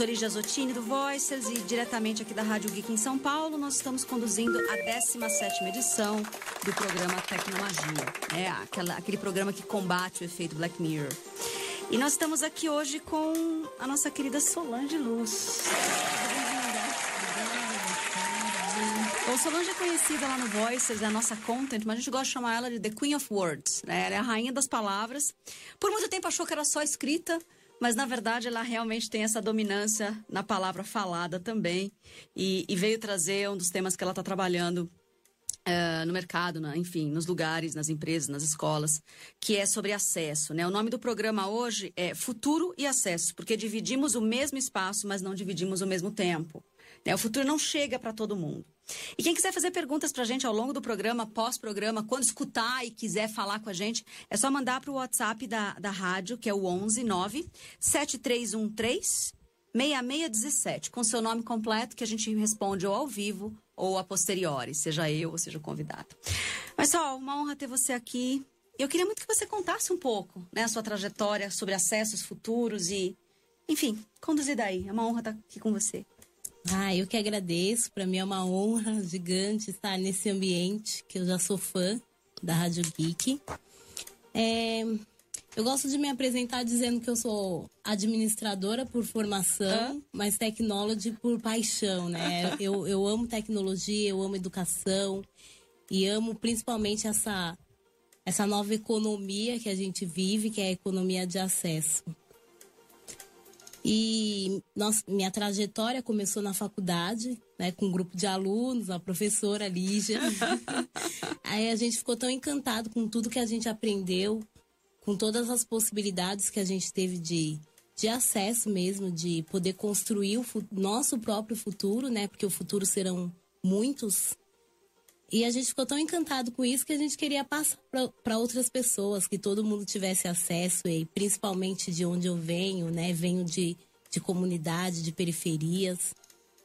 sou Lígia Zottini do Voices e diretamente aqui da Rádio Geek em São Paulo, nós estamos conduzindo a 17ª edição do programa Tecnologia. É aquela, aquele programa que combate o efeito Black Mirror. E nós estamos aqui hoje com a nossa querida Solange Luz. Bom, Solange é conhecida lá no Voices, é a nossa content, mas a gente gosta de chamar ela de The Queen of Words. Né? Ela é a rainha das palavras. Por muito tempo achou que era só escrita, mas na verdade ela realmente tem essa dominância na palavra falada também e, e veio trazer um dos temas que ela está trabalhando Uh, no mercado, enfim, nos lugares, nas empresas, nas escolas, que é sobre acesso. Né? O nome do programa hoje é Futuro e Acesso, porque dividimos o mesmo espaço, mas não dividimos o mesmo tempo. Né? O futuro não chega para todo mundo. E quem quiser fazer perguntas para a gente ao longo do programa, pós-programa, quando escutar e quiser falar com a gente, é só mandar para o WhatsApp da, da rádio, que é o 11 9 7313 6617, com seu nome completo, que a gente responde ou ao vivo ou a posteriori, seja eu ou seja o convidado. Mas só, uma honra ter você aqui. Eu queria muito que você contasse um pouco, né, a sua trajetória sobre acessos futuros e, enfim, conduzir daí. É uma honra estar aqui com você. Ah, eu que agradeço. Para mim é uma honra gigante estar nesse ambiente, que eu já sou fã da Rádio Geek. É, eu gosto de me apresentar dizendo que eu sou administradora por formação, mas tecnologia por paixão, né? eu, eu amo tecnologia, eu amo educação e amo principalmente essa, essa nova economia que a gente vive, que é a economia de acesso. E nossa, minha trajetória começou na faculdade, né, com um grupo de alunos, a professora Lígia. Aí a gente ficou tão encantado com tudo que a gente aprendeu, com todas as possibilidades que a gente teve de, de acesso mesmo, de poder construir o nosso próprio futuro, né? Porque o futuro serão muitos e a gente ficou tão encantado com isso que a gente queria passar para outras pessoas, que todo mundo tivesse acesso, e principalmente de onde eu venho, né? Venho de, de comunidade, de periferias,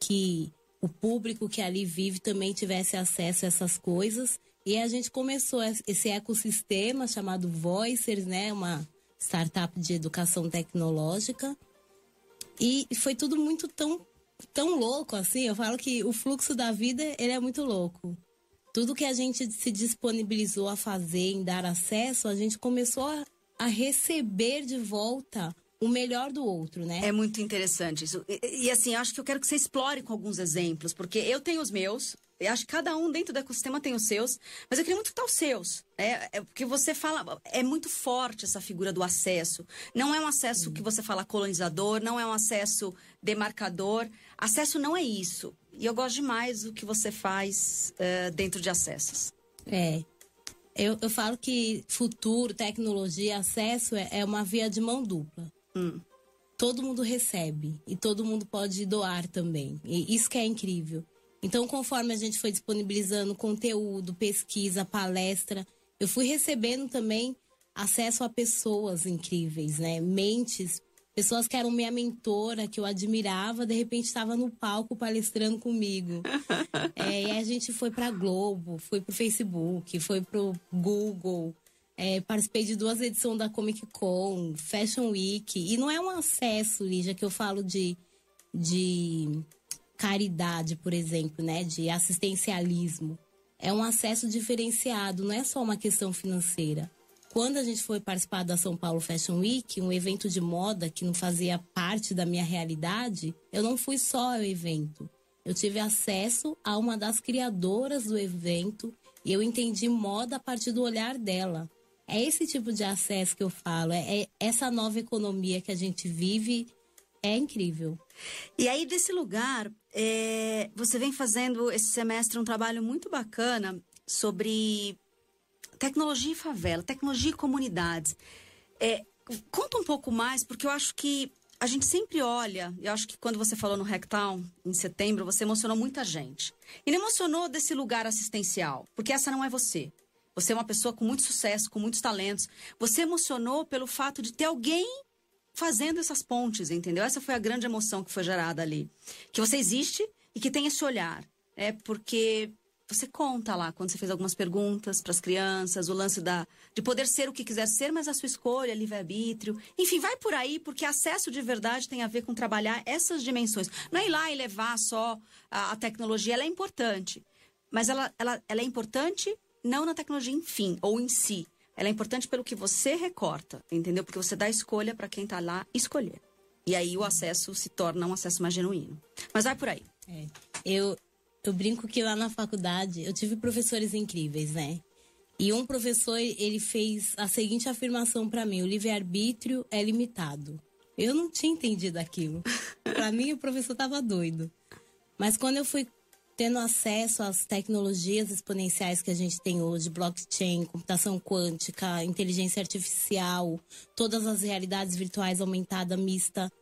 que o público que ali vive também tivesse acesso a essas coisas. E a gente começou esse ecossistema chamado Voicers, né? Uma startup de educação tecnológica. E foi tudo muito tão, tão louco, assim. Eu falo que o fluxo da vida, ele é muito louco tudo que a gente se disponibilizou a fazer, em dar acesso, a gente começou a, a receber de volta o melhor do outro, né? É muito interessante isso. E, e, assim, acho que eu quero que você explore com alguns exemplos, porque eu tenho os meus, eu acho que cada um dentro do ecossistema tem os seus, mas eu queria muito estar os seus. É, é porque você fala, é muito forte essa figura do acesso. Não é um acesso que você fala colonizador, não é um acesso demarcador. Acesso não é isso. E eu gosto demais do que você faz uh, dentro de acessos. É. Eu, eu falo que futuro, tecnologia, acesso é, é uma via de mão dupla. Hum. Todo mundo recebe e todo mundo pode doar também. E isso que é incrível. Então, conforme a gente foi disponibilizando conteúdo, pesquisa, palestra, eu fui recebendo também acesso a pessoas incríveis, né? Mentes Pessoas que eram minha mentora, que eu admirava, de repente estava no palco palestrando comigo. é, e a gente foi para Globo, foi pro Facebook, foi pro Google. É, participei de duas edições da Comic Con, Fashion Week. E não é um acesso, Lígia, que eu falo de, de caridade, por exemplo, né? De assistencialismo. É um acesso diferenciado, não é só uma questão financeira. Quando a gente foi participar da São Paulo Fashion Week, um evento de moda que não fazia parte da minha realidade, eu não fui só ao evento. Eu tive acesso a uma das criadoras do evento e eu entendi moda a partir do olhar dela. É esse tipo de acesso que eu falo, é, é essa nova economia que a gente vive é incrível. E aí, desse lugar, é, você vem fazendo esse semestre um trabalho muito bacana sobre tecnologia e favela, tecnologia e comunidades. É, conta um pouco mais, porque eu acho que a gente sempre olha, eu acho que quando você falou no Hacktown, em setembro, você emocionou muita gente. E não emocionou desse lugar assistencial, porque essa não é você. Você é uma pessoa com muito sucesso, com muitos talentos. Você emocionou pelo fato de ter alguém fazendo essas pontes, entendeu? Essa foi a grande emoção que foi gerada ali. Que você existe e que tem esse olhar. É porque você conta lá quando você fez algumas perguntas para as crianças, o lance da de poder ser o que quiser ser, mas a sua escolha, livre-arbítrio. Enfim, vai por aí, porque acesso de verdade tem a ver com trabalhar essas dimensões. Não é ir lá e levar só a, a tecnologia, ela é importante. Mas ela, ela, ela é importante não na tecnologia em fim ou em si. Ela é importante pelo que você recorta, entendeu? Porque você dá escolha para quem está lá escolher. E aí o acesso se torna um acesso mais genuíno. Mas vai por aí. É. Eu, eu brinco que lá na faculdade eu tive professores incríveis, né? E um professor, ele fez a seguinte afirmação para mim: o livre-arbítrio é limitado. Eu não tinha entendido aquilo. para mim, o professor tava doido. Mas quando eu fui tendo acesso às tecnologias exponenciais que a gente tem hoje, blockchain, computação quântica, inteligência artificial, todas as realidades virtuais aumentada, mista,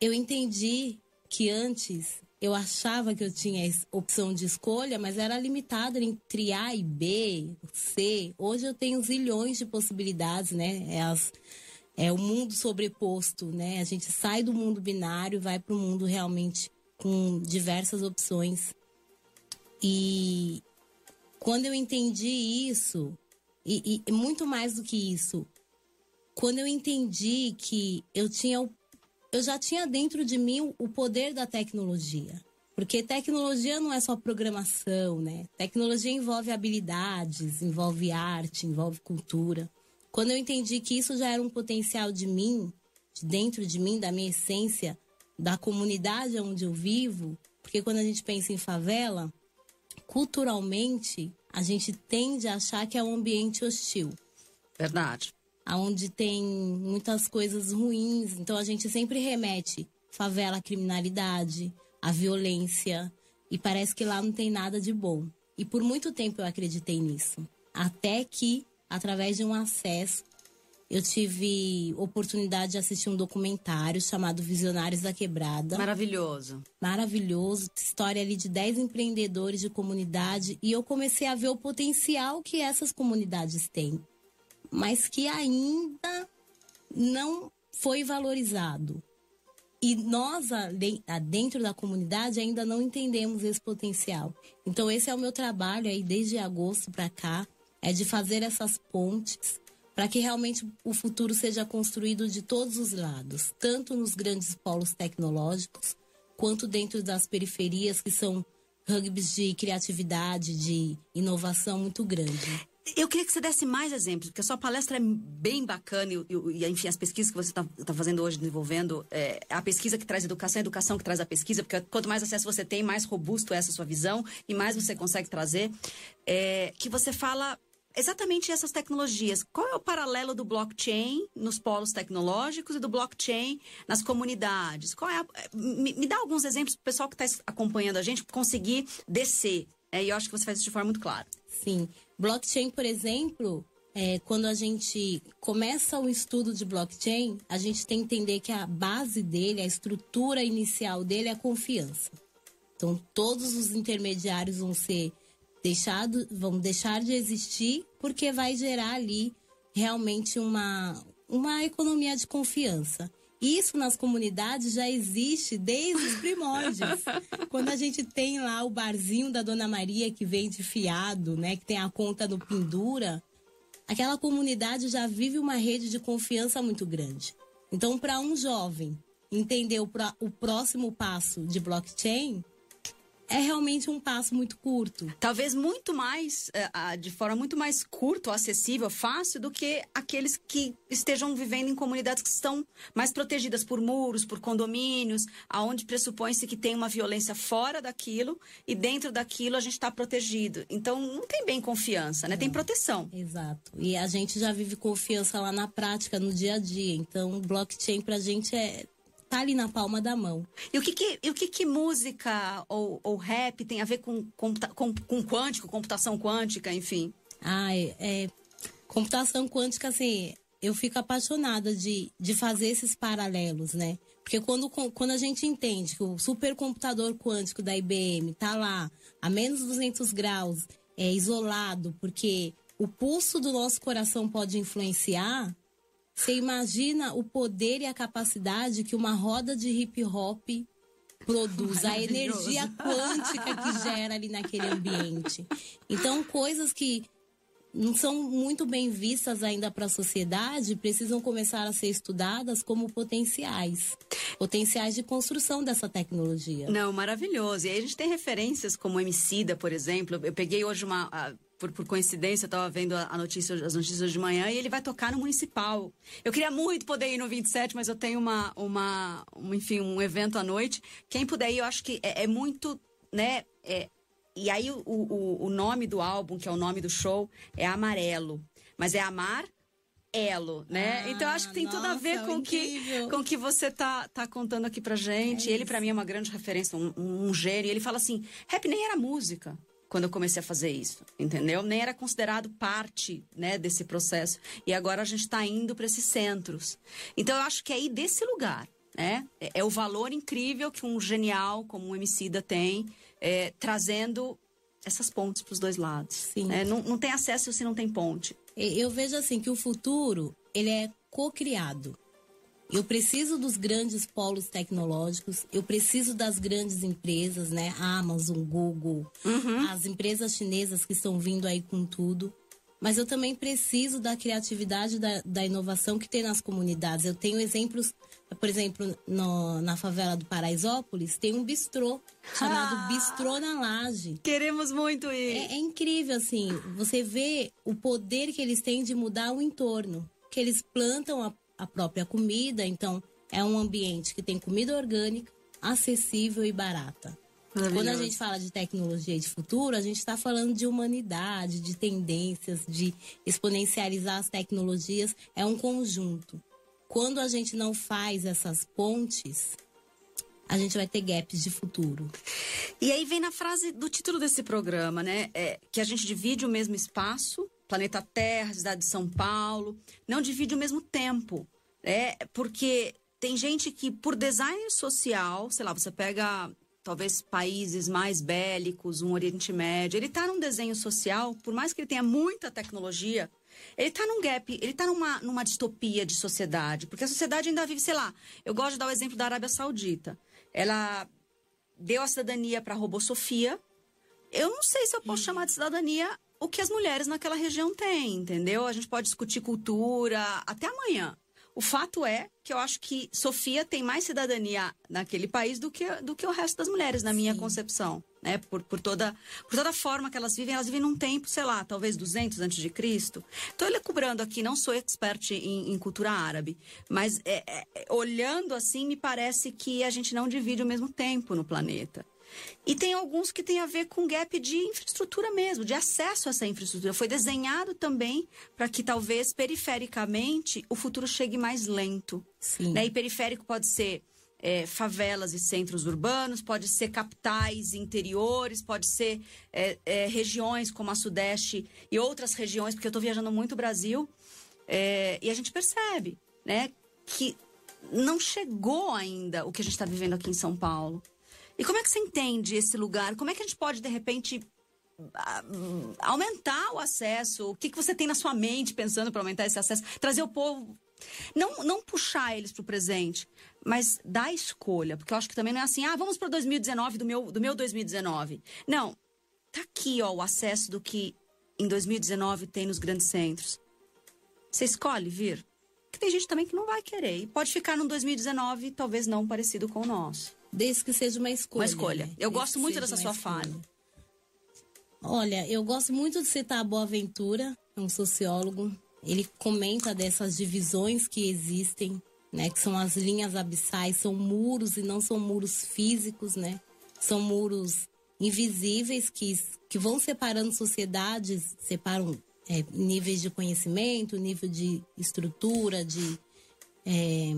eu entendi que antes eu achava que eu tinha opção de escolha, mas era limitada entre A e B, C. Hoje eu tenho zilhões de possibilidades, né? É, as, é o mundo sobreposto, né? A gente sai do mundo binário e vai para o mundo realmente com diversas opções. E quando eu entendi isso, e, e muito mais do que isso, quando eu entendi que eu tinha eu já tinha dentro de mim o poder da tecnologia. Porque tecnologia não é só programação, né? Tecnologia envolve habilidades, envolve arte, envolve cultura. Quando eu entendi que isso já era um potencial de mim, de dentro de mim, da minha essência, da comunidade onde eu vivo, porque quando a gente pensa em favela, culturalmente, a gente tende a achar que é um ambiente hostil. Verdade onde tem muitas coisas ruins. Então a gente sempre remete favela à criminalidade, à violência. E parece que lá não tem nada de bom. E por muito tempo eu acreditei nisso. Até que, através de um acesso, eu tive oportunidade de assistir um documentário chamado Visionários da Quebrada. Maravilhoso. Maravilhoso. História ali de 10 empreendedores de comunidade. E eu comecei a ver o potencial que essas comunidades têm mas que ainda não foi valorizado. E nós, dentro da comunidade, ainda não entendemos esse potencial. Então, esse é o meu trabalho aí desde agosto para cá, é de fazer essas pontes para que realmente o futuro seja construído de todos os lados, tanto nos grandes polos tecnológicos, quanto dentro das periferias, que são rugby's de criatividade, de inovação muito grande. Eu queria que você desse mais exemplos, porque a sua palestra é bem bacana e, e enfim, as pesquisas que você está tá fazendo hoje, desenvolvendo, é, a pesquisa que traz educação, a educação que traz a pesquisa, porque quanto mais acesso você tem, mais robusto é essa sua visão e mais você consegue trazer. É, que você fala exatamente essas tecnologias. Qual é o paralelo do blockchain nos polos tecnológicos e do blockchain nas comunidades? Qual é a, me, me, dá alguns exemplos para o pessoal que está acompanhando a gente conseguir descer. É, e eu acho que você faz isso de forma muito clara. Sim. Blockchain, por exemplo, é, quando a gente começa o estudo de blockchain, a gente tem que entender que a base dele, a estrutura inicial dele é a confiança. Então, todos os intermediários vão ser deixados, vão deixar de existir, porque vai gerar ali realmente uma, uma economia de confiança. Isso nas comunidades já existe desde os primórdios. Quando a gente tem lá o barzinho da Dona Maria que vende fiado, né, que tem a conta no pendura, aquela comunidade já vive uma rede de confiança muito grande. Então, para um jovem entender o, o próximo passo de blockchain, é realmente um passo muito curto. Talvez muito mais, é, de forma muito mais curta, acessível, fácil, do que aqueles que estejam vivendo em comunidades que estão mais protegidas por muros, por condomínios, aonde pressupõe-se que tem uma violência fora daquilo e dentro daquilo a gente está protegido. Então não tem bem confiança, né? Tem proteção. Exato. E a gente já vive confiança lá na prática, no dia a dia. Então blockchain para a gente é tá ali na palma da mão. E o que que, e o que, que música ou, ou rap tem a ver com, com, com, com quântico, computação quântica, enfim? Ah, é, é, computação quântica, assim, eu fico apaixonada de, de fazer esses paralelos, né? Porque quando, quando a gente entende que o supercomputador quântico da IBM tá lá a menos 200 graus, é isolado, porque o pulso do nosso coração pode influenciar, você imagina o poder e a capacidade que uma roda de hip hop produz, a energia quântica que gera ali naquele ambiente. Então, coisas que não são muito bem vistas ainda para a sociedade, precisam começar a ser estudadas como potenciais. Potenciais de construção dessa tecnologia. Não, maravilhoso. E aí a gente tem referências como Emicida, por exemplo. Eu peguei hoje uma. Por, por, coincidência, eu estava vendo a notícia, as notícias de manhã e ele vai tocar no municipal. Eu queria muito poder ir no 27, mas eu tenho uma, uma, uma enfim, um evento à noite. Quem puder ir, eu acho que é, é muito, né? É, e aí o, o, o nome do álbum, que é o nome do show, é Amarelo. Mas é Amar elo, né? Ah, então acho que tem nossa, tudo a ver com que com que você tá tá contando aqui pra gente. É ele para mim é uma grande referência, um, um gênio. Ele fala assim: "Rap nem era música" quando eu comecei a fazer isso, entendeu? Nem era considerado parte, né, desse processo. E agora a gente está indo para esses centros. Então eu acho que é aí desse lugar, né? É, é o valor incrível que um genial como o Emicida tem é, trazendo essas pontes para os dois lados. Sim. Né? Não, não tem acesso se não tem ponte. Eu vejo assim que o futuro ele é co-criado. Eu preciso dos grandes polos tecnológicos, eu preciso das grandes empresas, né? Amazon, Google, uhum. as empresas chinesas que estão vindo aí com tudo mas eu também preciso da criatividade, da, da inovação que tem nas comunidades. Eu tenho exemplos, por exemplo, no, na favela do Paraisópolis, tem um bistrô chamado ah, Bistrô na Laje. Queremos muito ir. É, é incrível, assim, você vê o poder que eles têm de mudar o entorno. Que eles plantam a, a própria comida, então é um ambiente que tem comida orgânica, acessível e barata. Quando a gente fala de tecnologia e de futuro, a gente está falando de humanidade, de tendências, de exponencializar as tecnologias. É um conjunto. Quando a gente não faz essas pontes, a gente vai ter gaps de futuro. E aí vem na frase do título desse programa, né? É, que a gente divide o mesmo espaço, planeta Terra, cidade de São Paulo, não divide o mesmo tempo. É, porque tem gente que, por design social, sei lá, você pega talvez países mais bélicos, um Oriente Médio. Ele está num desenho social, por mais que ele tenha muita tecnologia, ele está num gap, ele está numa, numa distopia de sociedade, porque a sociedade ainda vive, sei lá, eu gosto de dar o exemplo da Arábia Saudita. Ela deu a cidadania para a robô Sofia. Eu não sei se eu posso chamar de cidadania o que as mulheres naquela região têm, entendeu? A gente pode discutir cultura até amanhã. O fato é que eu acho que Sofia tem mais cidadania naquele país do que, do que o resto das mulheres, na minha concepção. Né? Por, por, toda, por toda a forma que elas vivem, elas vivem num tempo, sei lá, talvez 200 antes de Cristo. Estou cobrando aqui, não sou expert em, em cultura árabe, mas é, é, olhando assim, me parece que a gente não divide o mesmo tempo no planeta. E tem alguns que têm a ver com gap de infraestrutura mesmo, de acesso a essa infraestrutura. Foi desenhado também para que talvez perifericamente o futuro chegue mais lento. Sim. Né? E periférico pode ser é, favelas e centros urbanos, pode ser capitais interiores, pode ser é, é, regiões como a Sudeste e outras regiões, porque eu estou viajando muito o Brasil é, e a gente percebe né, que não chegou ainda o que a gente está vivendo aqui em São Paulo. E como é que você entende esse lugar? Como é que a gente pode, de repente, aumentar o acesso? O que, que você tem na sua mente pensando para aumentar esse acesso? Trazer o povo. Não, não puxar eles para o presente, mas dar escolha. Porque eu acho que também não é assim, ah, vamos para 2019 do meu, do meu 2019. Não. Tá aqui, ó, o acesso do que em 2019 tem nos grandes centros. Você escolhe vir? Porque tem gente também que não vai querer. E pode ficar no 2019, talvez não parecido com o nosso. Desde que seja uma escolha. Uma escolha. Né? Eu Desde gosto muito dessa sua fala. Olha, eu gosto muito de citar a Boaventura, é um sociólogo. Ele comenta dessas divisões que existem, né? Que são as linhas abissais, são muros e não são muros físicos, né? São muros invisíveis que, que vão separando sociedades, separam é, níveis de conhecimento, nível de estrutura, de. É,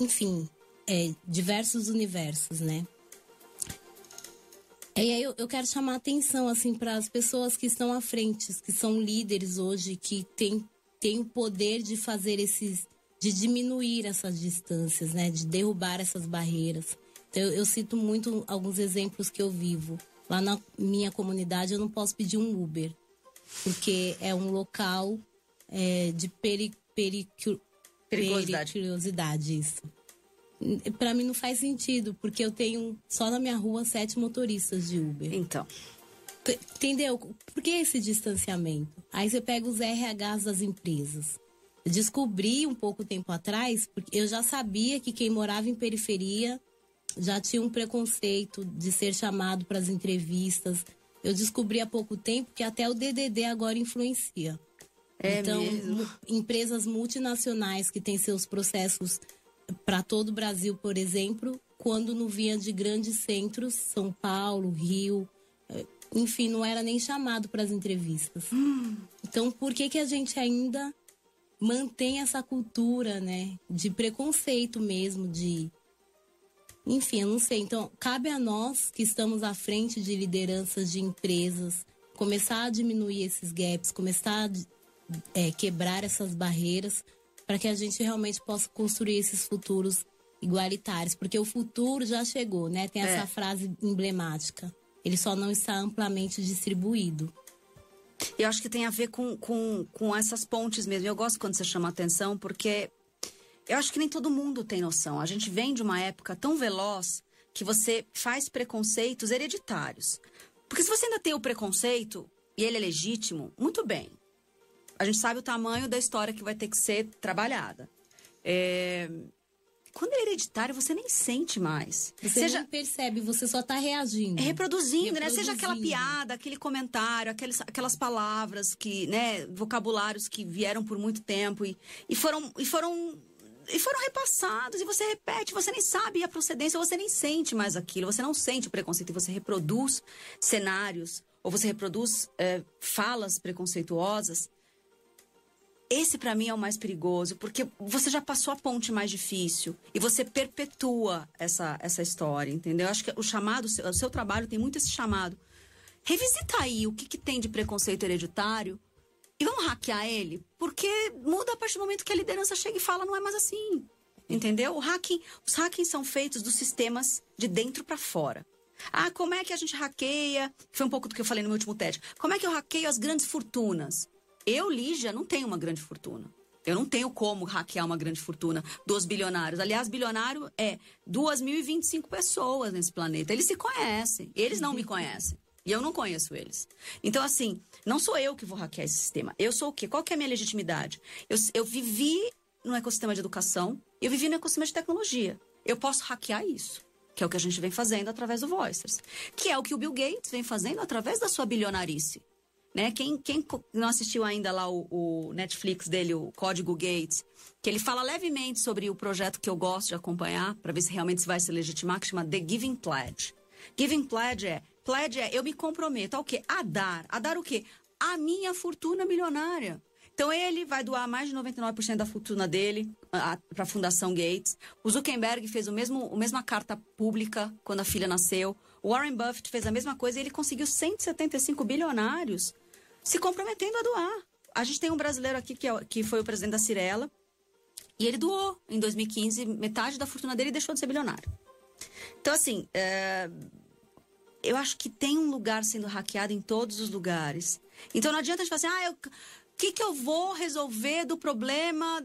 enfim, é, diversos universos, né? E aí eu, eu quero chamar atenção assim para as pessoas que estão à frente, que são líderes hoje, que têm tem o poder de fazer esses, de diminuir essas distâncias, né? De derrubar essas barreiras. Então eu, eu cito muito alguns exemplos que eu vivo. Lá na minha comunidade eu não posso pedir um Uber, porque é um local é, de peri, peri, periculosidade. periculosidade isso Para mim não faz sentido, porque eu tenho só na minha rua sete motoristas de Uber. Então. Entendeu? Por que esse distanciamento? Aí você pega os RHs das empresas. Eu descobri um pouco tempo atrás, porque eu já sabia que quem morava em periferia já tinha um preconceito de ser chamado para as entrevistas. Eu descobri há pouco tempo que até o DDD agora influencia. É então, mesmo? empresas multinacionais que têm seus processos para todo o Brasil, por exemplo, quando não vinha de grandes centros, São Paulo, Rio, eh, enfim, não era nem chamado para as entrevistas. Hum. Então, por que que a gente ainda mantém essa cultura, né, de preconceito mesmo, de enfim, eu não sei. Então, cabe a nós que estamos à frente de lideranças de empresas começar a diminuir esses gaps, começar a é, quebrar essas barreiras para que a gente realmente possa construir esses futuros igualitários, porque o futuro já chegou, né? Tem essa é. frase emblemática. Ele só não está amplamente distribuído. Eu acho que tem a ver com, com, com essas pontes mesmo. Eu gosto quando você chama atenção, porque eu acho que nem todo mundo tem noção. A gente vem de uma época tão veloz que você faz preconceitos hereditários. Porque se você ainda tem o preconceito e ele é legítimo, muito bem. A gente sabe o tamanho da história que vai ter que ser trabalhada. É... Quando é hereditário, você nem sente mais. Você Seja... nem percebe, você só está reagindo. É reproduzindo, reproduzindo, né? Seja aquela piada, aquele comentário, aqueles, aquelas palavras que, né, vocabulários que vieram por muito tempo e, e foram, e foram e foram repassados, e você repete, você nem sabe a procedência, você nem sente mais aquilo, você não sente o preconceito, e você reproduz cenários, ou você reproduz é, falas preconceituosas. Esse, para mim, é o mais perigoso, porque você já passou a ponte mais difícil e você perpetua essa, essa história, entendeu? Eu acho que o chamado, o seu trabalho tem muito esse chamado. Revisita aí o que, que tem de preconceito hereditário e vamos hackear ele? Porque muda a partir do momento que a liderança chega e fala, não é mais assim. Entendeu? O hacking, os hackings são feitos dos sistemas de dentro para fora. Ah, como é que a gente hackeia? Foi um pouco do que eu falei no meu último TED. Como é que eu hackeio as grandes fortunas? Eu, Lígia, não tenho uma grande fortuna. Eu não tenho como hackear uma grande fortuna dos bilionários. Aliás, bilionário é 2.025 pessoas nesse planeta. Eles se conhecem. Eles não me conhecem. E eu não conheço eles. Então, assim, não sou eu que vou hackear esse sistema. Eu sou o quê? Qual que é a minha legitimidade? Eu, eu vivi no ecossistema de educação, eu vivi no ecossistema de tecnologia. Eu posso hackear isso. Que é o que a gente vem fazendo através do Voicers. Que é o que o Bill Gates vem fazendo através da sua bilionarice. Né? Quem, quem não assistiu ainda lá o, o Netflix dele, o Código Gates, que ele fala levemente sobre o projeto que eu gosto de acompanhar, para ver se realmente vai se legitimar, que chama The Giving Pledge. Giving Pledge é Pledge é eu me comprometo ao quê? A dar. A dar o quê? A minha fortuna milionária. Então ele vai doar mais de 99% da fortuna dele para a Fundação Gates. O Zuckerberg fez o mesmo, a mesma carta pública quando a filha nasceu. O Warren Buffett fez a mesma coisa e ele conseguiu 175 bilionários se comprometendo a doar. A gente tem um brasileiro aqui que, é, que foi o presidente da Cirela e ele doou em 2015 metade da fortuna dele e deixou de ser bilionário. Então, assim, é, eu acho que tem um lugar sendo hackeado em todos os lugares. Então não adianta a gente falar assim, ah, o que, que eu vou resolver do problema?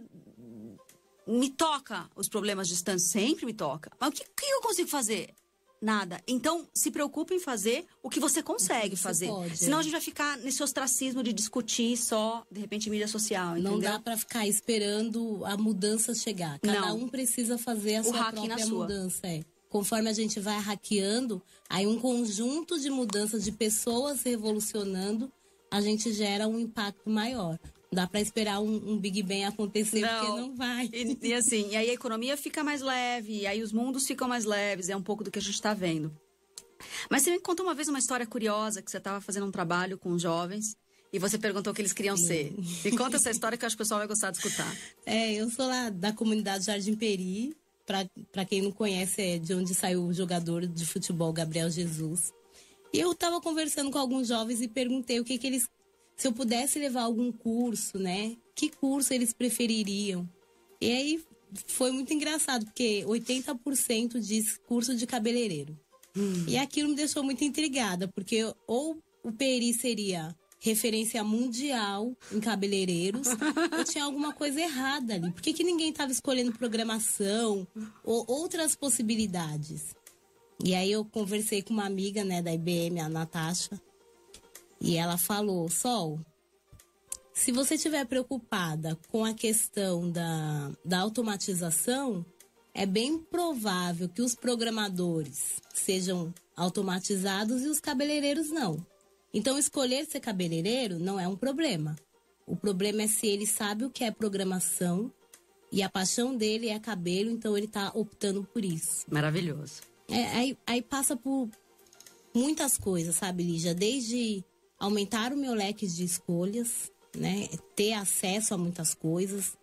Me toca os problemas distantes, sempre me toca. Mas o que, que eu consigo fazer? Nada. Então, se preocupe em fazer o que você consegue que fazer. Pode, Senão é. a gente vai ficar nesse ostracismo de discutir só, de repente, mídia social. Entendeu? Não dá para ficar esperando a mudança chegar. Cada Não. um precisa fazer a o sua própria mudança. É conforme a gente vai hackeando, aí um conjunto de mudanças de pessoas revolucionando, a gente gera um impacto maior. Dá para esperar um, um, Big Bang acontecer não. porque não vai. E, e, assim, e aí a economia fica mais leve, e aí os mundos ficam mais leves, é um pouco do que a gente está vendo. Mas você me contou uma vez uma história curiosa que você estava fazendo um trabalho com jovens e você perguntou o que eles queriam Sim. ser. Me conta essa história que eu acho que o pessoal vai gostar de escutar. É, eu sou lá da comunidade Jardim Peri, para quem não conhece, é de onde saiu o jogador de futebol Gabriel Jesus. E eu estava conversando com alguns jovens e perguntei o que, que eles. Se eu pudesse levar algum curso, né? Que curso eles prefeririam? E aí foi muito engraçado, porque 80% diz curso de cabeleireiro. Hum. E aquilo me deixou muito intrigada, porque ou o peri seria referência mundial em cabeleireiros, eu tinha alguma coisa errada ali. Por que, que ninguém estava escolhendo programação ou outras possibilidades? E aí eu conversei com uma amiga, né, da IBM, a Natasha, e ela falou: Sol, se você estiver preocupada com a questão da, da automatização, é bem provável que os programadores sejam automatizados e os cabeleireiros não. Então, escolher ser cabeleireiro não é um problema. O problema é se ele sabe o que é programação e a paixão dele é cabelo, então ele está optando por isso. Maravilhoso. É, aí, aí passa por muitas coisas, sabe, Lígia? Desde aumentar o meu leque de escolhas, né? Ter acesso a muitas coisas,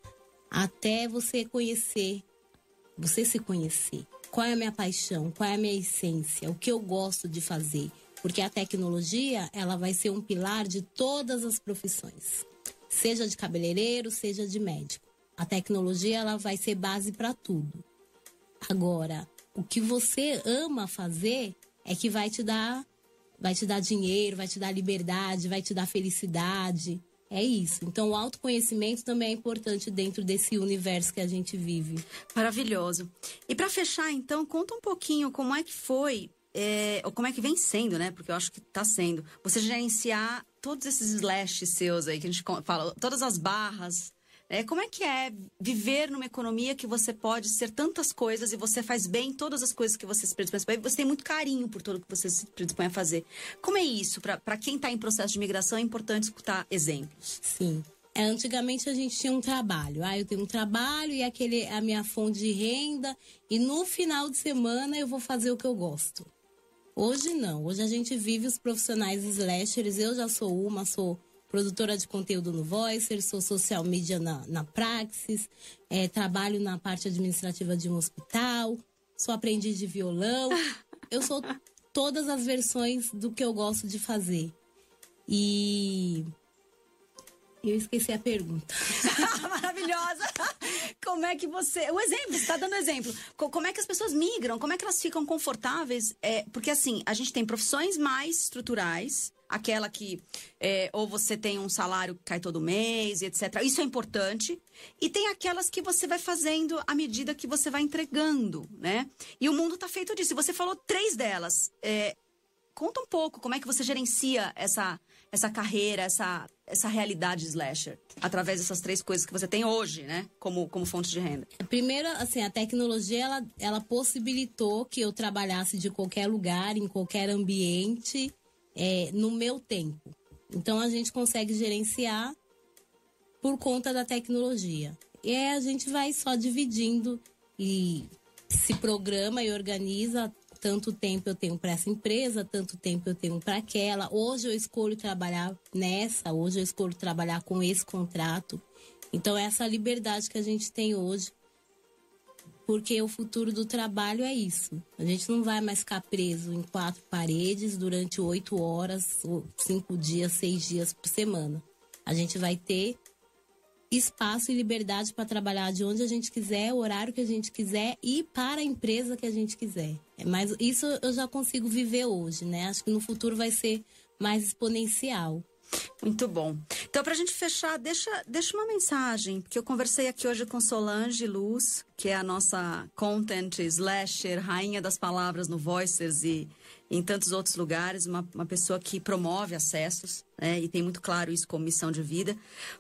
até você conhecer, você se conhecer. Qual é a minha paixão? Qual é a minha essência? O que eu gosto de fazer? Porque a tecnologia, ela vai ser um pilar de todas as profissões. Seja de cabeleireiro, seja de médico. A tecnologia, ela vai ser base para tudo. Agora, o que você ama fazer é que vai te dar vai te dar dinheiro, vai te dar liberdade, vai te dar felicidade. É isso. Então, o autoconhecimento também é importante dentro desse universo que a gente vive. Maravilhoso. E para fechar, então, conta um pouquinho como é que foi, é, ou como é que vem sendo, né? Porque eu acho que está sendo. Você gerenciar todos esses slashes seus aí, que a gente fala, todas as barras, é, como é que é viver numa economia que você pode ser tantas coisas e você faz bem todas as coisas que você se predispõe a fazer? Você tem muito carinho por tudo que você se predispõe a fazer. Como é isso? Para quem está em processo de migração, é importante escutar exemplos. Sim. É, antigamente a gente tinha um trabalho. Ah, eu tenho um trabalho e aquele a minha fonte de renda. E no final de semana eu vou fazer o que eu gosto. Hoje não. Hoje a gente vive os profissionais slashers. Eu já sou uma, sou produtora de conteúdo no Voicer, sou social media na, na Praxis, é, trabalho na parte administrativa de um hospital, sou aprendiz de violão. Eu sou todas as versões do que eu gosto de fazer. E eu esqueci a pergunta. Maravilhosa! Como é que você. O exemplo, você está dando exemplo. Como é que as pessoas migram? Como é que elas ficam confortáveis? É, porque, assim, a gente tem profissões mais estruturais, aquela que é, ou você tem um salário que cai todo mês, etc. Isso é importante. E tem aquelas que você vai fazendo à medida que você vai entregando, né? E o mundo está feito disso. Você falou três delas. É, conta um pouco como é que você gerencia essa, essa carreira, essa, essa realidade slasher, através dessas três coisas que você tem hoje, né? Como, como fonte de renda. Primeiro, assim, a tecnologia, ela, ela possibilitou que eu trabalhasse de qualquer lugar, em qualquer ambiente é, no meu tempo. Então a gente consegue gerenciar por conta da tecnologia. E a gente vai só dividindo e se programa e organiza. Tanto tempo eu tenho para essa empresa, tanto tempo eu tenho para aquela. Hoje eu escolho trabalhar nessa, hoje eu escolho trabalhar com esse contrato. Então, essa liberdade que a gente tem hoje porque o futuro do trabalho é isso. A gente não vai mais ficar preso em quatro paredes durante oito horas, cinco dias, seis dias por semana. A gente vai ter espaço e liberdade para trabalhar de onde a gente quiser, o horário que a gente quiser e para a empresa que a gente quiser. É Mas isso eu já consigo viver hoje, né? Acho que no futuro vai ser mais exponencial. Muito bom. Então, para a gente fechar, deixa, deixa uma mensagem, porque eu conversei aqui hoje com Solange Luz, que é a nossa content slasher, rainha das palavras no Voicers e em tantos outros lugares, uma, uma pessoa que promove acessos, né, e tem muito claro isso como missão de vida.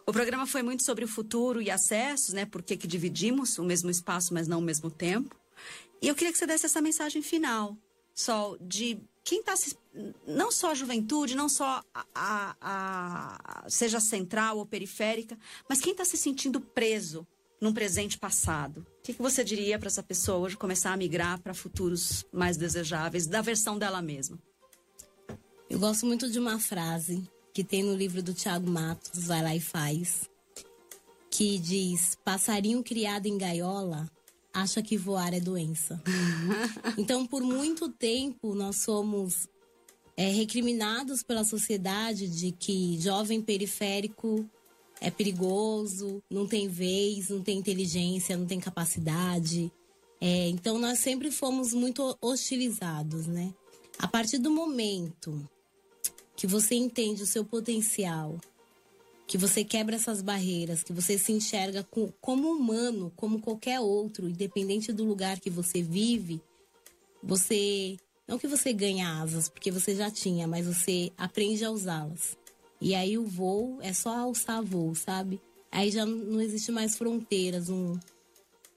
O programa foi muito sobre o futuro e acessos, né, porque que dividimos o mesmo espaço, mas não o mesmo tempo. E eu queria que você desse essa mensagem final, Sol, de quem está. Não só a juventude, não só a, a, a seja central ou periférica, mas quem está se sentindo preso num presente passado. O que, que você diria para essa pessoa hoje começar a migrar para futuros mais desejáveis, da versão dela mesma? Eu gosto muito de uma frase que tem no livro do Tiago Matos, Vai Lá e Faz, que diz: Passarinho criado em gaiola acha que voar é doença. então, por muito tempo, nós somos é, recriminados pela sociedade de que jovem periférico é perigoso, não tem vez, não tem inteligência, não tem capacidade. É, então, nós sempre fomos muito hostilizados, né? A partir do momento que você entende o seu potencial, que você quebra essas barreiras, que você se enxerga como humano, como qualquer outro, independente do lugar que você vive, você. Não que você ganha asas, porque você já tinha, mas você aprende a usá-las. E aí o voo é só alçar voo, sabe? Aí já não existe mais fronteiras, um,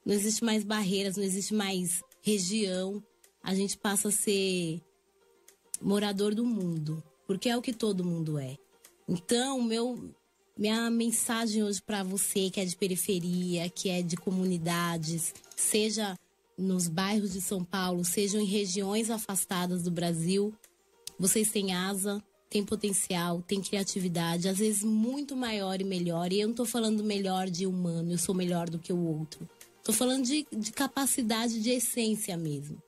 não existe mais barreiras, não existe mais região. A gente passa a ser morador do mundo, porque é o que todo mundo é. Então, meu, minha mensagem hoje para você que é de periferia, que é de comunidades, seja nos bairros de São Paulo, sejam em regiões afastadas do Brasil, vocês têm asa, têm potencial, têm criatividade, às vezes muito maior e melhor. E eu não estou falando melhor de humano, eu sou melhor do que o outro. Estou falando de, de, capacidade de essência mesmo.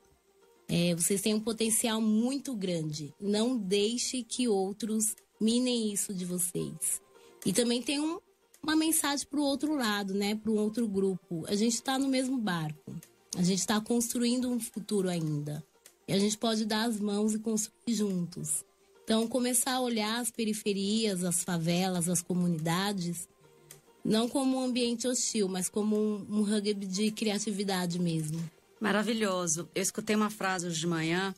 É, vocês têm um potencial muito grande. Não deixe que outros minem isso de vocês. E também tem um, uma mensagem para o outro lado, né? Para um outro grupo. A gente está no mesmo barco. A gente está construindo um futuro ainda. E a gente pode dar as mãos e construir juntos. Então, começar a olhar as periferias, as favelas, as comunidades, não como um ambiente hostil, mas como um, um rugby de criatividade mesmo. Maravilhoso. Eu escutei uma frase hoje de manhã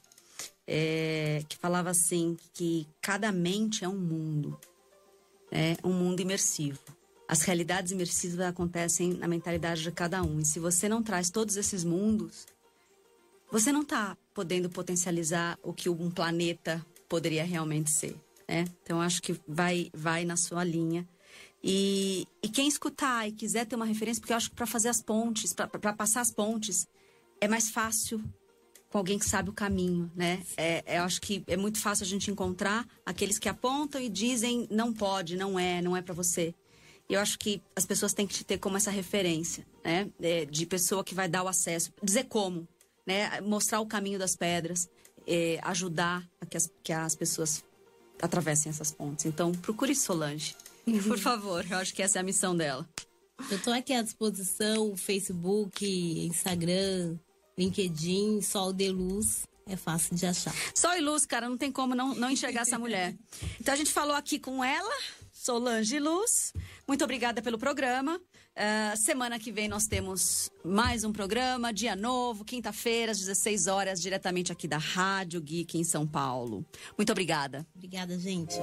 é, que falava assim: que cada mente é um mundo é um mundo imersivo. As realidades imersivas acontecem na mentalidade de cada um. E se você não traz todos esses mundos, você não está podendo potencializar o que um planeta poderia realmente ser. Né? Então, acho que vai, vai na sua linha. E, e quem escutar e quiser ter uma referência, porque eu acho que para fazer as pontes, para passar as pontes, é mais fácil com alguém que sabe o caminho, né? É, é, eu acho que é muito fácil a gente encontrar aqueles que apontam e dizem não pode, não é, não é para você. E eu acho que as pessoas têm que te ter como essa referência, né? É, de pessoa que vai dar o acesso, dizer como, né? Mostrar o caminho das pedras, é, ajudar a que as, que as pessoas atravessem essas pontes. Então, procure Solange, por favor. Eu acho que essa é a missão dela. Eu estou aqui à disposição, Facebook, Instagram, LinkedIn, Sol de Luz. É fácil de achar. Sol e luz, cara, não tem como não, não enxergar essa mulher. Então a gente falou aqui com ela, Solange Luz. Muito obrigada pelo programa. Uh, semana que vem nós temos mais um programa, dia novo, quinta-feira, às 16 horas, diretamente aqui da Rádio Geek em São Paulo. Muito obrigada. Obrigada, gente.